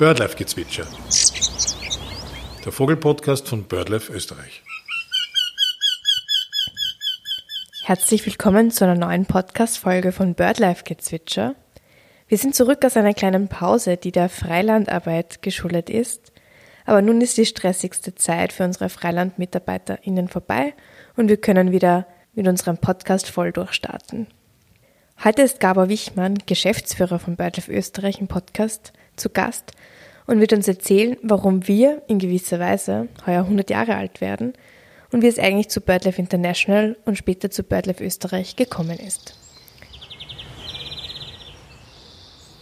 Birdlife-Gezwitscher. Der Vogelpodcast von BirdLife Österreich. Herzlich willkommen zu einer neuen Podcast-Folge von BirdLife-Gezwitscher. Wir sind zurück aus einer kleinen Pause, die der Freilandarbeit geschuldet ist. Aber nun ist die stressigste Zeit für unsere Freiland-MitarbeiterInnen vorbei und wir können wieder mit unserem Podcast voll durchstarten. Heute ist Gabor Wichmann, Geschäftsführer von BirdLife Österreich im Podcast, zu Gast und wird uns erzählen, warum wir in gewisser Weise heuer 100 Jahre alt werden und wie es eigentlich zu BirdLife International und später zu BirdLife Österreich gekommen ist.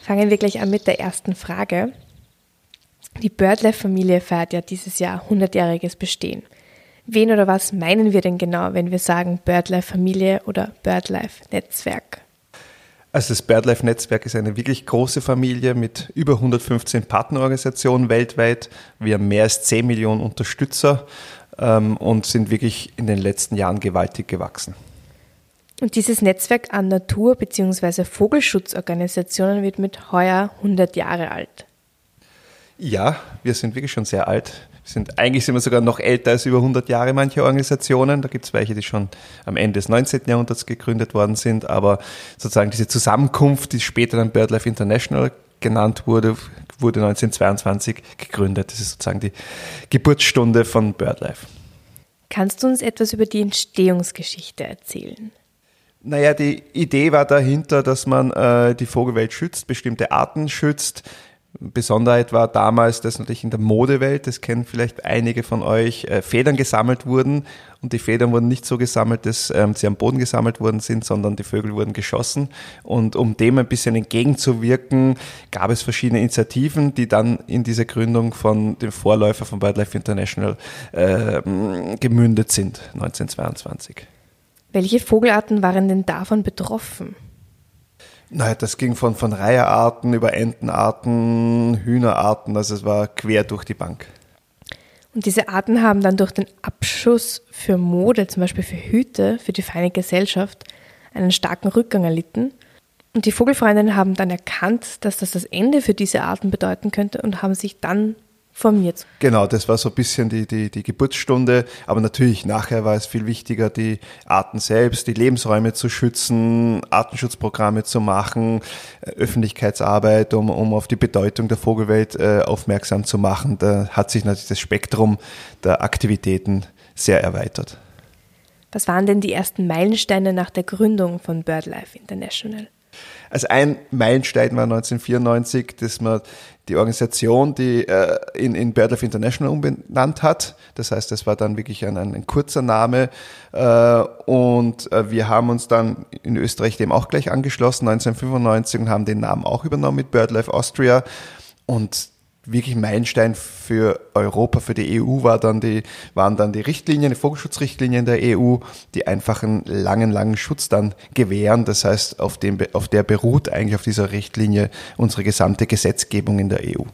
Fangen wir gleich an mit der ersten Frage. Die BirdLife-Familie feiert ja dieses Jahr 100-jähriges Bestehen. Wen oder was meinen wir denn genau, wenn wir sagen BirdLife-Familie oder BirdLife-Netzwerk? Also das BirdLife-Netzwerk ist eine wirklich große Familie mit über 115 Partnerorganisationen weltweit. Wir haben mehr als 10 Millionen Unterstützer ähm, und sind wirklich in den letzten Jahren gewaltig gewachsen. Und dieses Netzwerk an Natur- bzw. Vogelschutzorganisationen wird mit heuer 100 Jahre alt. Ja, wir sind wirklich schon sehr alt sind eigentlich sind wir sogar noch älter als über 100 Jahre manche Organisationen. Da gibt es welche, die schon am Ende des 19. Jahrhunderts gegründet worden sind, aber sozusagen diese Zusammenkunft, die später dann BirdLife International genannt wurde, wurde 1922 gegründet. Das ist sozusagen die Geburtsstunde von BirdLife. Kannst du uns etwas über die Entstehungsgeschichte erzählen? Naja, die Idee war dahinter, dass man äh, die Vogelwelt schützt, bestimmte Arten schützt, Besonderheit war damals, dass natürlich in der Modewelt, das kennen vielleicht einige von euch, äh, Federn gesammelt wurden und die Federn wurden nicht so gesammelt, dass ähm, sie am Boden gesammelt worden sind, sondern die Vögel wurden geschossen. Und um dem ein bisschen entgegenzuwirken, gab es verschiedene Initiativen, die dann in diese Gründung von dem Vorläufer von BirdLife International äh, gemündet sind, 1922. Welche Vogelarten waren denn davon betroffen? Naja, das ging von, von Reiherarten über Entenarten, Hühnerarten, also es war quer durch die Bank. Und diese Arten haben dann durch den Abschuss für Mode, zum Beispiel für Hüte, für die feine Gesellschaft, einen starken Rückgang erlitten. Und die Vogelfreundinnen haben dann erkannt, dass das das Ende für diese Arten bedeuten könnte und haben sich dann formiert. Genau, das war so ein bisschen die, die, die Geburtsstunde. Aber natürlich, nachher war es viel wichtiger, die Arten selbst, die Lebensräume zu schützen, Artenschutzprogramme zu machen, äh, Öffentlichkeitsarbeit, um, um auf die Bedeutung der Vogelwelt äh, aufmerksam zu machen. Da hat sich natürlich das Spektrum der Aktivitäten sehr erweitert. Was waren denn die ersten Meilensteine nach der Gründung von BirdLife International? Also ein Meilenstein war 1994, dass man die Organisation, die äh, in, in BirdLife International umbenannt hat. Das heißt, das war dann wirklich ein, ein, ein kurzer Name. Äh, und äh, wir haben uns dann in Österreich dem auch gleich angeschlossen, 1995, und haben den Namen auch übernommen mit BirdLife Austria. Und wirklich Meilenstein für Europa, für die EU war dann die, waren dann die Richtlinien, die Vogelschutzrichtlinien der EU, die einfach einen langen, langen Schutz dann gewähren. Das heißt, auf, dem, auf der beruht eigentlich auf dieser Richtlinie unsere gesamte Gesetzgebung in der EU.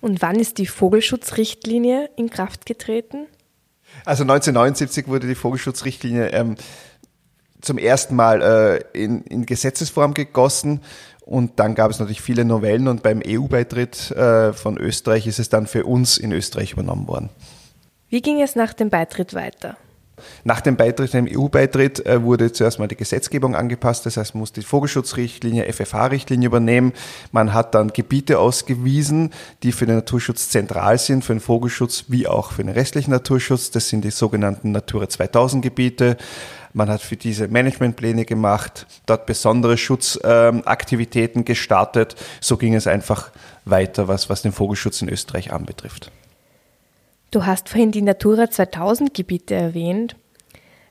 Und wann ist die Vogelschutzrichtlinie in Kraft getreten? Also 1979 wurde die Vogelschutzrichtlinie ähm, zum ersten Mal äh, in, in Gesetzesform gegossen und dann gab es natürlich viele Novellen und beim EU-Beitritt äh, von Österreich ist es dann für uns in Österreich übernommen worden. Wie ging es nach dem Beitritt weiter? Nach dem Beitritt, dem EU-Beitritt, äh, wurde zuerst mal die Gesetzgebung angepasst. Das heißt, man musste die Vogelschutzrichtlinie, FFH-Richtlinie übernehmen. Man hat dann Gebiete ausgewiesen, die für den Naturschutz zentral sind, für den Vogelschutz wie auch für den restlichen Naturschutz. Das sind die sogenannten Natura 2000 Gebiete. Man hat für diese Managementpläne gemacht, dort besondere Schutzaktivitäten gestartet. So ging es einfach weiter, was, was den Vogelschutz in Österreich anbetrifft. Du hast vorhin die Natura 2000 Gebiete erwähnt.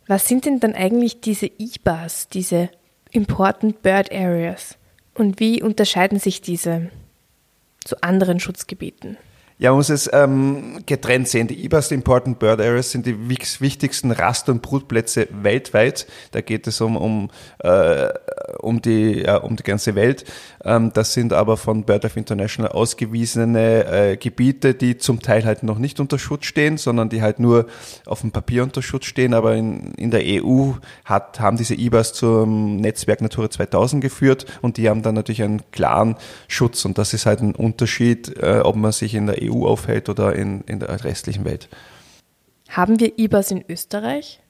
Was sind denn dann eigentlich diese IBAs, diese Important Bird Areas? Und wie unterscheiden sich diese zu anderen Schutzgebieten? Ja, man muss es ähm, getrennt sehen. Die IBAS, die Important Bird Areas, sind die wichtigsten Rast- und Brutplätze weltweit. Da geht es um, um, äh, um, die, ja, um die ganze Welt. Ähm, das sind aber von BirdLife International ausgewiesene äh, Gebiete, die zum Teil halt noch nicht unter Schutz stehen, sondern die halt nur auf dem Papier unter Schutz stehen. Aber in, in der EU hat, haben diese IBAS zum Netzwerk Natura 2000 geführt und die haben dann natürlich einen klaren Schutz. Und das ist halt ein Unterschied, äh, ob man sich in der EU aufhält oder in, in der restlichen Welt. Haben wir IBAs in Österreich?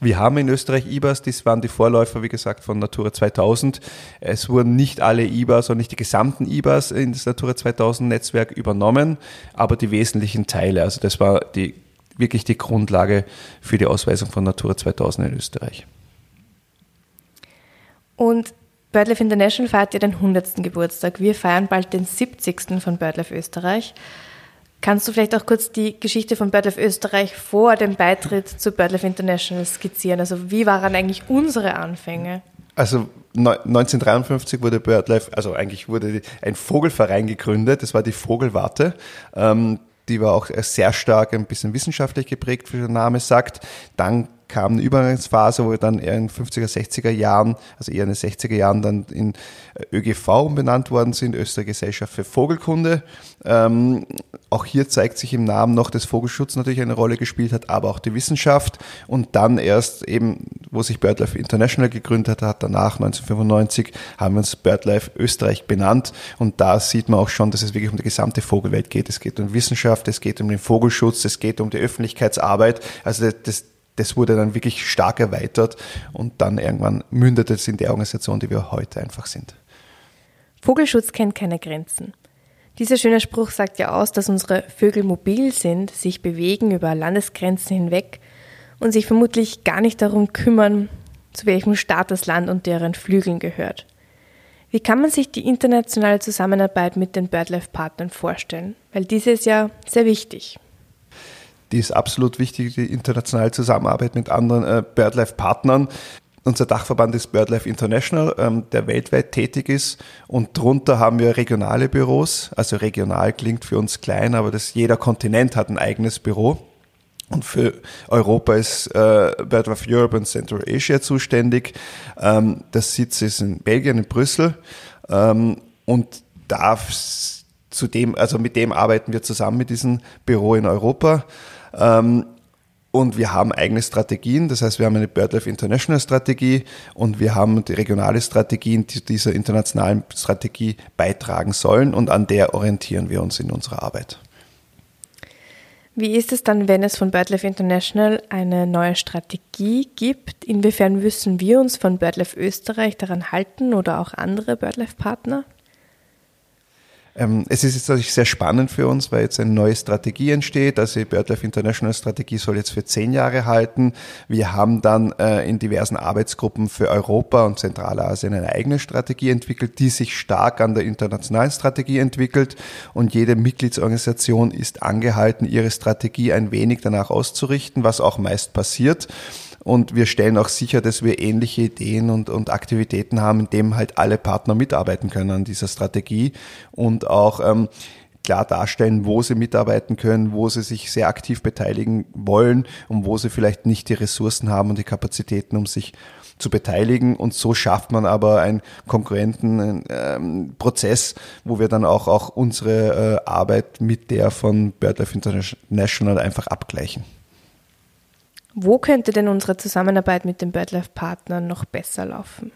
Wir haben in Österreich IBAs, das waren die Vorläufer, wie gesagt, von Natura 2000. Es wurden nicht alle IBAs und nicht die gesamten IBAs in das Natura 2000 Netzwerk übernommen, aber die wesentlichen Teile. Also das war die, wirklich die Grundlage für die Ausweisung von Natura 2000 in Österreich. Und BirdLife International feiert ja den 100. Geburtstag. Wir feiern bald den 70. von BirdLife Österreich. Kannst du vielleicht auch kurz die Geschichte von BirdLife Österreich vor dem Beitritt zu BirdLife International skizzieren? Also wie waren eigentlich unsere Anfänge? Also 1953 wurde BirdLife, also eigentlich wurde ein Vogelverein gegründet, das war die Vogelwarte. Ähm, die war auch sehr stark ein bisschen wissenschaftlich geprägt, wie der Name sagt. Dann kam eine Übergangsphase, wo wir dann eher in 50er, 60er Jahren, also eher in den 60er Jahren dann in äh, ÖGV umbenannt worden sind, Österreichische Gesellschaft für Vogelkunde. Ähm, auch hier zeigt sich im Namen noch, dass Vogelschutz natürlich eine Rolle gespielt hat, aber auch die Wissenschaft. Und dann erst eben, wo sich BirdLife International gegründet hat, danach 1995, haben wir uns BirdLife Österreich benannt. Und da sieht man auch schon, dass es wirklich um die gesamte Vogelwelt geht. Es geht um Wissenschaft, es geht um den Vogelschutz, es geht um die Öffentlichkeitsarbeit. Also das, das wurde dann wirklich stark erweitert und dann irgendwann mündete es in der Organisation, die wir heute einfach sind. Vogelschutz kennt keine Grenzen. Dieser schöne Spruch sagt ja aus, dass unsere Vögel mobil sind, sich bewegen über Landesgrenzen hinweg und sich vermutlich gar nicht darum kümmern, zu welchem Staat das Land und deren Flügeln gehört. Wie kann man sich die internationale Zusammenarbeit mit den BirdLife-Partnern vorstellen? Weil diese ist ja sehr wichtig die ist absolut wichtig, die internationale Zusammenarbeit mit anderen äh, BirdLife-Partnern. Unser Dachverband ist BirdLife International, ähm, der weltweit tätig ist. Und drunter haben wir regionale Büros. Also regional klingt für uns klein, aber das, jeder Kontinent hat ein eigenes Büro. Und für Europa ist äh, BirdLife Europe und Central Asia zuständig. Ähm, das Sitz ist in Belgien, in Brüssel. Ähm, und darf zudem, also mit dem arbeiten wir zusammen mit diesem Büro in Europa. Ähm, und wir haben eigene Strategien, das heißt, wir haben eine BirdLife International Strategie und wir haben die regionale Strategien, die dieser internationalen Strategie beitragen sollen und an der orientieren wir uns in unserer Arbeit. Wie ist es dann, wenn es von BirdLife International eine neue Strategie gibt? Inwiefern müssen wir uns von BirdLife Österreich daran halten oder auch andere BirdLife-Partner? Ähm, es ist jetzt natürlich sehr spannend für uns, weil jetzt eine neue Strategie entsteht. Also die BirdLife International Strategie soll jetzt für zehn Jahre halten. Wir haben dann äh, in diversen Arbeitsgruppen für Europa und Zentralasien eine eigene Strategie entwickelt, die sich stark an der internationalen Strategie entwickelt. Und jede Mitgliedsorganisation ist angehalten, ihre Strategie ein wenig danach auszurichten, was auch meist passiert. Und wir stellen auch sicher, dass wir ähnliche Ideen und, und Aktivitäten haben, in dem halt alle Partner mitarbeiten können an dieser Strategie und auch ähm, klar darstellen, wo sie mitarbeiten können, wo sie sich sehr aktiv beteiligen wollen und wo sie vielleicht nicht die Ressourcen haben und die Kapazitäten, um sich zu beteiligen. Und so schafft man aber einen konkurrenten ähm, Prozess, wo wir dann auch, auch unsere äh, Arbeit mit der von BirdLife International einfach abgleichen. Wo könnte denn unsere Zusammenarbeit mit den BirdLife-Partnern noch besser laufen?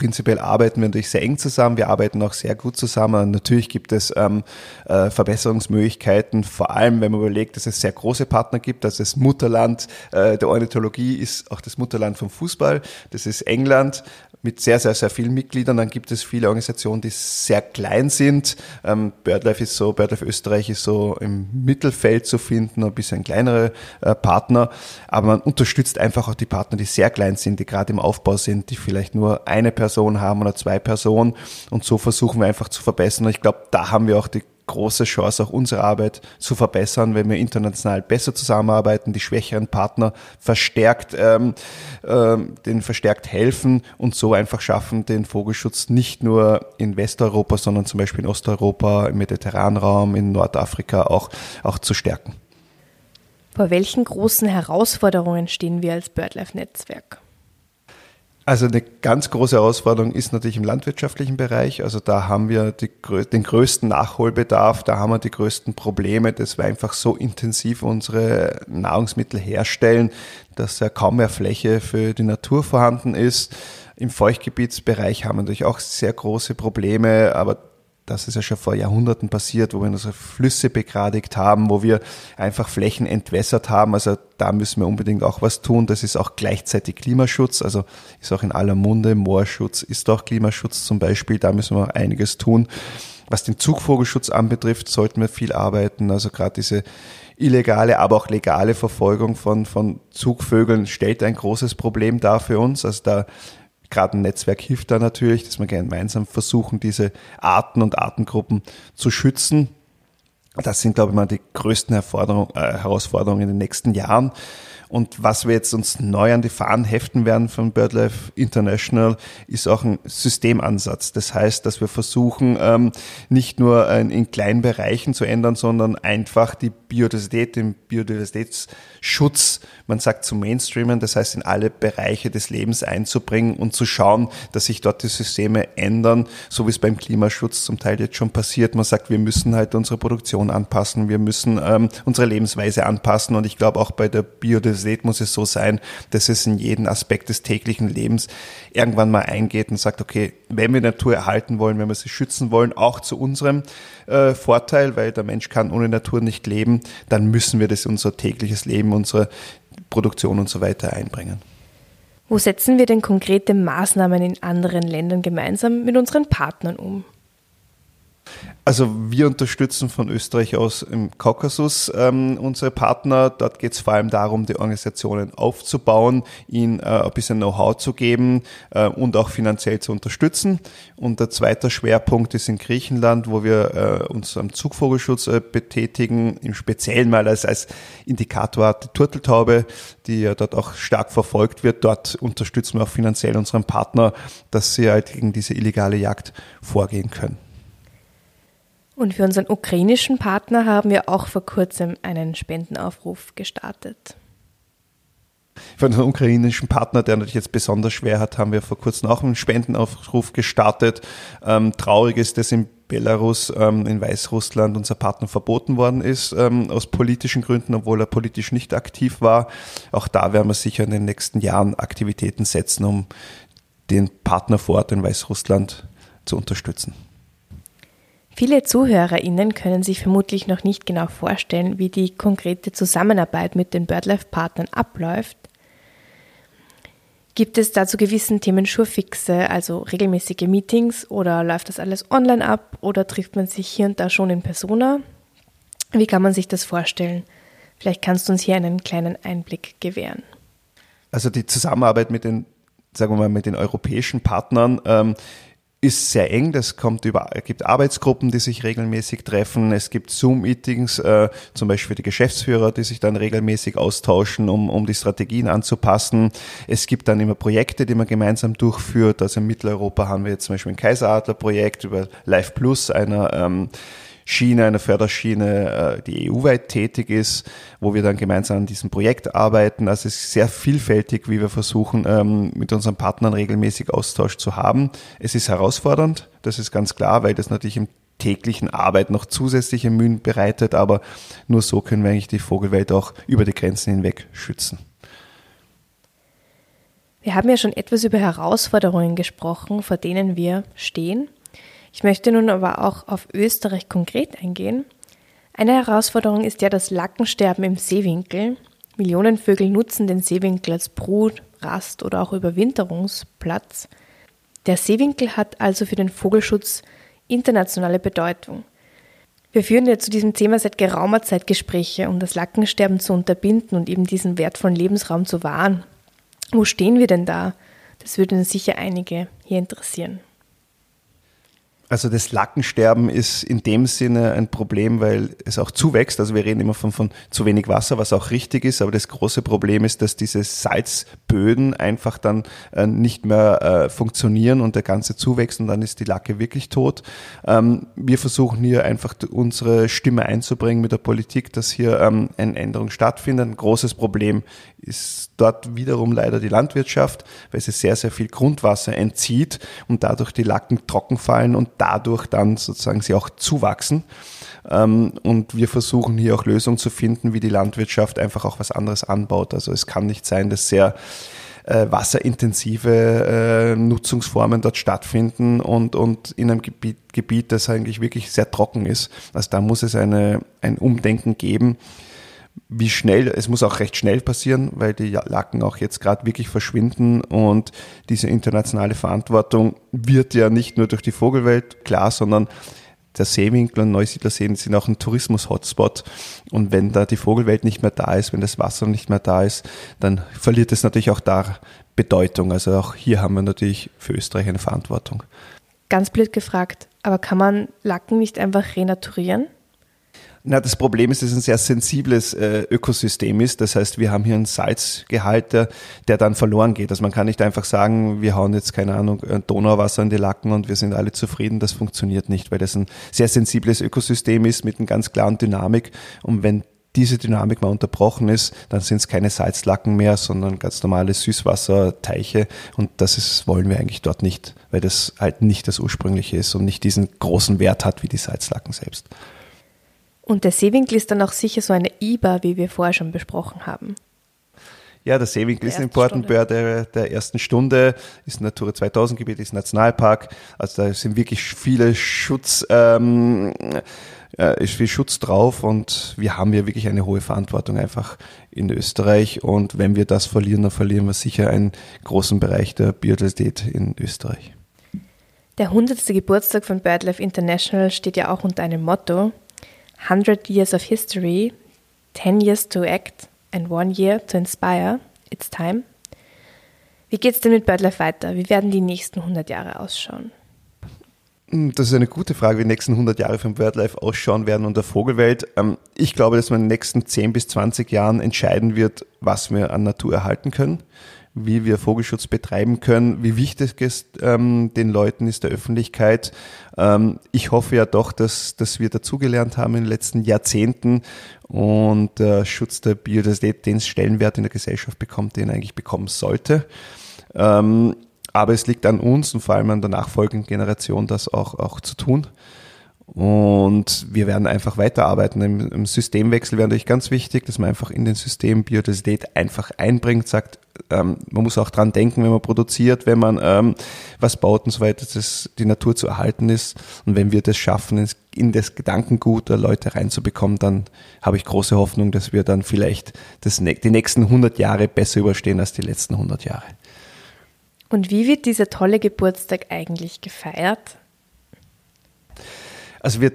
Prinzipiell arbeiten wir natürlich sehr eng zusammen. Wir arbeiten auch sehr gut zusammen. Natürlich gibt es ähm, äh, Verbesserungsmöglichkeiten, vor allem wenn man überlegt, dass es sehr große Partner gibt. Also das Mutterland äh, der Ornithologie ist auch das Mutterland vom Fußball. Das ist England mit sehr, sehr, sehr vielen Mitgliedern. Dann gibt es viele Organisationen, die sehr klein sind. Ähm, BirdLife ist so, BirdLife Österreich ist so im Mittelfeld zu finden, ein bisschen kleinere äh, Partner. Aber man unterstützt einfach auch die Partner, die sehr klein sind, die gerade im Aufbau sind, die vielleicht nur eine Person haben oder zwei Personen. Und so versuchen wir einfach zu verbessern. Und ich glaube, da haben wir auch die große Chance, auch unsere Arbeit zu verbessern, wenn wir international besser zusammenarbeiten, die schwächeren Partner verstärkt, ähm, ähm, den verstärkt helfen und so einfach schaffen, den Vogelschutz nicht nur in Westeuropa, sondern zum Beispiel in Osteuropa, im Mediterranraum, in Nordafrika auch, auch zu stärken. Vor welchen großen Herausforderungen stehen wir als BirdLife-Netzwerk? Also eine ganz große Herausforderung ist natürlich im landwirtschaftlichen Bereich. Also da haben wir die, den größten Nachholbedarf, da haben wir die größten Probleme, dass wir einfach so intensiv unsere Nahrungsmittel herstellen, dass ja kaum mehr Fläche für die Natur vorhanden ist. Im Feuchtgebietsbereich haben wir natürlich auch sehr große Probleme, aber das ist ja schon vor Jahrhunderten passiert, wo wir unsere Flüsse begradigt haben, wo wir einfach Flächen entwässert haben. Also da müssen wir unbedingt auch was tun. Das ist auch gleichzeitig Klimaschutz, also ist auch in aller Munde. Moorschutz ist auch Klimaschutz zum Beispiel. Da müssen wir einiges tun. Was den Zugvogelschutz anbetrifft, sollten wir viel arbeiten. Also gerade diese illegale, aber auch legale Verfolgung von, von Zugvögeln stellt ein großes Problem dar für uns. Also da gerade ein Netzwerk hilft da natürlich, dass wir gemeinsam versuchen, diese Arten und Artengruppen zu schützen. Das sind, glaube ich, mal die größten äh, Herausforderungen in den nächsten Jahren. Und was wir jetzt uns neu an die Fahnen heften werden von BirdLife International, ist auch ein Systemansatz. Das heißt, dass wir versuchen, ähm, nicht nur in kleinen Bereichen zu ändern, sondern einfach die Biodiversität, den Biodiversitätsschutz, man sagt zu Mainstreamen, das heißt in alle Bereiche des Lebens einzubringen und zu schauen, dass sich dort die Systeme ändern, so wie es beim Klimaschutz zum Teil jetzt schon passiert. Man sagt, wir müssen halt unsere Produktion anpassen, wir müssen ähm, unsere Lebensweise anpassen und ich glaube auch bei der Biodiversität seht, muss es so sein, dass es in jeden Aspekt des täglichen Lebens irgendwann mal eingeht und sagt, okay, wenn wir Natur erhalten wollen, wenn wir sie schützen wollen, auch zu unserem äh, Vorteil, weil der Mensch kann ohne Natur nicht leben, dann müssen wir das in unser tägliches Leben, unsere Produktion und so weiter einbringen. Wo setzen wir denn konkrete Maßnahmen in anderen Ländern gemeinsam mit unseren Partnern um? Also wir unterstützen von Österreich aus im Kaukasus ähm, unsere Partner. Dort geht es vor allem darum, die Organisationen aufzubauen, ihnen äh, ein bisschen Know-how zu geben äh, und auch finanziell zu unterstützen. Und der zweite Schwerpunkt ist in Griechenland, wo wir äh, uns am Zugvogelschutz äh, betätigen, im Speziellen mal als, als Indikator die Turteltaube, die ja dort auch stark verfolgt wird. Dort unterstützen wir auch finanziell unseren Partner, dass sie halt gegen diese illegale Jagd vorgehen können. Und für unseren ukrainischen Partner haben wir auch vor kurzem einen Spendenaufruf gestartet. Für unseren ukrainischen Partner, der natürlich jetzt besonders schwer hat, haben wir vor kurzem auch einen Spendenaufruf gestartet. Ähm, traurig ist, dass in Belarus, ähm, in Weißrussland unser Partner verboten worden ist, ähm, aus politischen Gründen, obwohl er politisch nicht aktiv war. Auch da werden wir sicher in den nächsten Jahren Aktivitäten setzen, um den Partner vor Ort in Weißrussland zu unterstützen. Viele ZuhörerInnen können sich vermutlich noch nicht genau vorstellen, wie die konkrete Zusammenarbeit mit den BirdLife-Partnern abläuft. Gibt es dazu gewissen Themen Schurfixe, also regelmäßige Meetings, oder läuft das alles online ab oder trifft man sich hier und da schon in Persona? Wie kann man sich das vorstellen? Vielleicht kannst du uns hier einen kleinen Einblick gewähren. Also die Zusammenarbeit mit den, sagen wir mal, mit den europäischen Partnern ähm, ist sehr eng. Das kommt über, es gibt Arbeitsgruppen, die sich regelmäßig treffen. Es gibt Zoom-Meetings, äh, zum Beispiel die Geschäftsführer, die sich dann regelmäßig austauschen, um, um die Strategien anzupassen. Es gibt dann immer Projekte, die man gemeinsam durchführt. Also in Mitteleuropa haben wir jetzt zum Beispiel ein Kaiseradler-Projekt über Life Plus, einer ähm, Schiene, eine Förderschiene, äh, die EU-weit tätig ist, wo wir dann gemeinsam an diesem Projekt arbeiten. Also es ist sehr vielfältig, wie wir versuchen, ähm, mit unseren Partnern regelmäßig Austausch zu haben. Es ist herausfordernd, das ist ganz klar, weil das natürlich im täglichen Arbeit noch zusätzliche Mühen bereitet, aber nur so können wir eigentlich die Vogelwelt auch über die Grenzen hinweg schützen. Wir haben ja schon etwas über Herausforderungen gesprochen, vor denen wir stehen. Ich möchte nun aber auch auf Österreich konkret eingehen. Eine Herausforderung ist ja das Lackensterben im Seewinkel. Millionen Vögel nutzen den Seewinkel als Brut, Rast oder auch Überwinterungsplatz. Der Seewinkel hat also für den Vogelschutz internationale Bedeutung. Wir führen ja zu diesem Thema seit geraumer Zeit Gespräche, um das Lackensterben zu unterbinden und eben diesen wertvollen Lebensraum zu wahren. Wo stehen wir denn da? Das würde sicher einige hier interessieren. Also das Lackensterben ist in dem Sinne ein Problem, weil es auch zuwächst. Also wir reden immer von, von zu wenig Wasser, was auch richtig ist. Aber das große Problem ist, dass diese Salzböden einfach dann äh, nicht mehr äh, funktionieren und der ganze zuwächst und dann ist die Lacke wirklich tot. Ähm, wir versuchen hier einfach unsere Stimme einzubringen mit der Politik, dass hier ähm, eine Änderung stattfindet. Ein großes Problem ist dort wiederum leider die Landwirtschaft, weil sie sehr, sehr viel Grundwasser entzieht und dadurch die Lacken trocken fallen und dadurch dann sozusagen sie auch zuwachsen. Ähm, und wir versuchen hier auch Lösungen zu finden, wie die Landwirtschaft einfach auch was anderes anbaut. Also es kann nicht sein, dass sehr äh, wasserintensive äh, Nutzungsformen dort stattfinden und, und in einem Gebiet, Gebiet, das eigentlich wirklich sehr trocken ist. Also da muss es eine, ein Umdenken geben wie schnell, es muss auch recht schnell passieren, weil die Lacken auch jetzt gerade wirklich verschwinden und diese internationale Verantwortung wird ja nicht nur durch die Vogelwelt klar, sondern der Seewinkel und Neusiedlerseen sind auch ein Tourismus-Hotspot. Und wenn da die Vogelwelt nicht mehr da ist, wenn das Wasser nicht mehr da ist, dann verliert es natürlich auch da Bedeutung. Also auch hier haben wir natürlich für Österreich eine Verantwortung. Ganz blöd gefragt, aber kann man Lacken nicht einfach renaturieren? Na, das Problem ist, dass es ein sehr sensibles äh, Ökosystem ist. Das heißt, wir haben hier einen Salzgehalt, der, der dann verloren geht. Also man kann nicht einfach sagen, wir hauen jetzt, keine Ahnung, Donauwasser in die Lacken und wir sind alle zufrieden. Das funktioniert nicht, weil das ein sehr sensibles Ökosystem ist mit einer ganz klaren Dynamik. Und wenn diese Dynamik mal unterbrochen ist, dann sind es keine Salzlacken mehr, sondern ganz normale Süßwasserteiche. Und das ist, wollen wir eigentlich dort nicht, weil das halt nicht das Ursprüngliche ist und nicht diesen großen Wert hat wie die Salzlacken selbst. Und der Seewinkel ist dann auch sicher so eine IBA, wie wir vorher schon besprochen haben. Ja, der Seewinkel ist ein Portenbör der, der ersten Stunde, ist ein Natura 2000 Gebiet, ist ein Nationalpark. Also da sind wirklich viele Schutz, ähm, äh, ist viel Schutz drauf und wir haben ja wirklich eine hohe Verantwortung einfach in Österreich. Und wenn wir das verlieren, dann verlieren wir sicher einen großen Bereich der Biodiversität in Österreich. Der 100. Geburtstag von BirdLife International steht ja auch unter einem Motto, 100 Years of History, 10 Years to Act and One Year to Inspire, It's Time. Wie geht es denn mit BirdLife weiter? Wie werden die nächsten 100 Jahre ausschauen? Hm, das ist eine gute Frage, wie die nächsten 100 Jahre von BirdLife ausschauen werden und der Vogelwelt. Ähm, ich glaube, dass man in den nächsten 10 bis 20 Jahren entscheiden wird, was wir an Natur erhalten können wie wir Vogelschutz betreiben können, wie wichtig es ähm, den Leuten ist, der Öffentlichkeit. Ähm, ich hoffe ja doch, dass, dass wir dazugelernt haben in den letzten Jahrzehnten und der Schutz der Biodiversität den Stellenwert in der Gesellschaft bekommt, den er eigentlich bekommen sollte. Ähm, aber es liegt an uns und vor allem an der nachfolgenden Generation, das auch, auch zu tun. Und wir werden einfach weiterarbeiten. Im, Im Systemwechsel wäre natürlich ganz wichtig, dass man einfach in den System Biodiversität einfach einbringt, sagt, ähm, man muss auch dran denken, wenn man produziert, wenn man ähm, was baut und so weiter, dass die Natur zu erhalten ist. Und wenn wir das schaffen, in das Gedankengut der Leute reinzubekommen, dann habe ich große Hoffnung, dass wir dann vielleicht das, die nächsten 100 Jahre besser überstehen als die letzten 100 Jahre. Und wie wird dieser tolle Geburtstag eigentlich gefeiert? Also wir,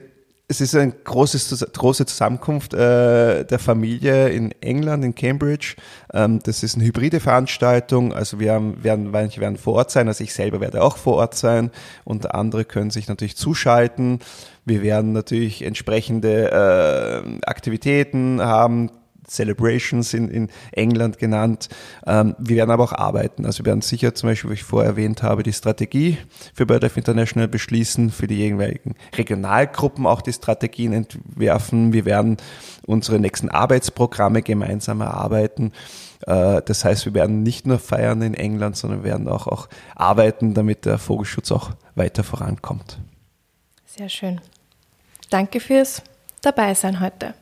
es ist eine großes, große Zusammenkunft äh, der Familie in England, in Cambridge. Ähm, das ist eine hybride Veranstaltung. Also wir haben, werden, manche werden vor Ort sein, also ich selber werde auch vor Ort sein und andere können sich natürlich zuschalten. Wir werden natürlich entsprechende äh, Aktivitäten haben, Celebrations in, in England genannt. Ähm, wir werden aber auch arbeiten. Also wir werden sicher zum Beispiel, wie ich vorher erwähnt habe, die Strategie für BirdLife International beschließen, für die jeweiligen Regionalgruppen auch die Strategien entwerfen. Wir werden unsere nächsten Arbeitsprogramme gemeinsam erarbeiten. Äh, das heißt, wir werden nicht nur feiern in England, sondern werden auch, auch arbeiten, damit der Vogelschutz auch weiter vorankommt. Sehr schön. Danke fürs Dabeisein heute.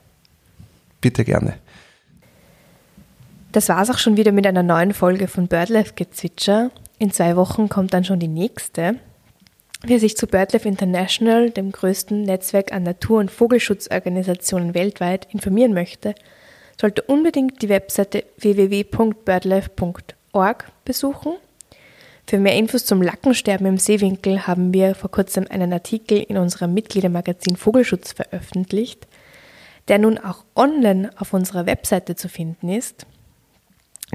Bitte gerne. Das war's auch schon wieder mit einer neuen Folge von BirdLife Gezwitscher. In zwei Wochen kommt dann schon die nächste. Wer sich zu BirdLife International, dem größten Netzwerk an Natur- und Vogelschutzorganisationen weltweit, informieren möchte, sollte unbedingt die Webseite www.birdlife.org besuchen. Für mehr Infos zum Lackensterben im Seewinkel haben wir vor kurzem einen Artikel in unserem Mitgliedermagazin Vogelschutz veröffentlicht, der nun auch online auf unserer Webseite zu finden ist.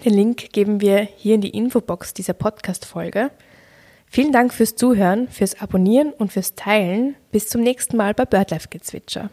Den Link geben wir hier in die Infobox dieser Podcast-Folge. Vielen Dank fürs Zuhören, fürs Abonnieren und fürs Teilen. Bis zum nächsten Mal bei BirdLife Gezwitscher.